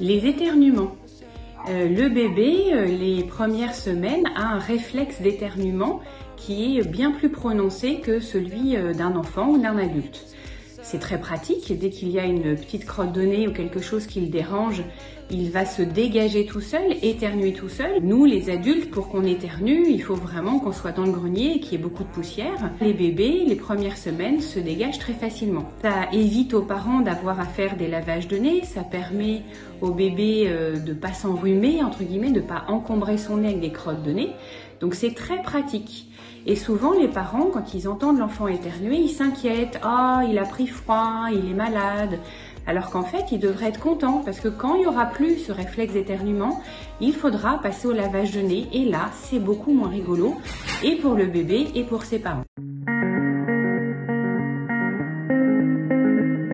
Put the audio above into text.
Les éternuements. Euh, le bébé, euh, les premières semaines, a un réflexe d'éternuement qui est bien plus prononcé que celui euh, d'un enfant ou d'un adulte. C'est très pratique. Dès qu'il y a une petite crotte de nez ou quelque chose qui le dérange, il va se dégager tout seul, éternuer tout seul. Nous, les adultes, pour qu'on éternue, il faut vraiment qu'on soit dans le grenier et qu'il y ait beaucoup de poussière. Les bébés, les premières semaines, se dégagent très facilement. Ça évite aux parents d'avoir à faire des lavages de nez. Ça permet au bébé euh, de pas s'enrhumer, entre guillemets, de pas encombrer son nez avec des crottes de nez. Donc c'est très pratique. Et souvent, les parents, quand ils entendent l'enfant éternuer, ils s'inquiètent. Ah, il a pris froid, il est malade. Alors qu'en fait, ils devraient être contents parce que quand il n'y aura plus ce réflexe d'éternuement, il faudra passer au lavage de nez. Et là, c'est beaucoup moins rigolo, et pour le bébé et pour ses parents.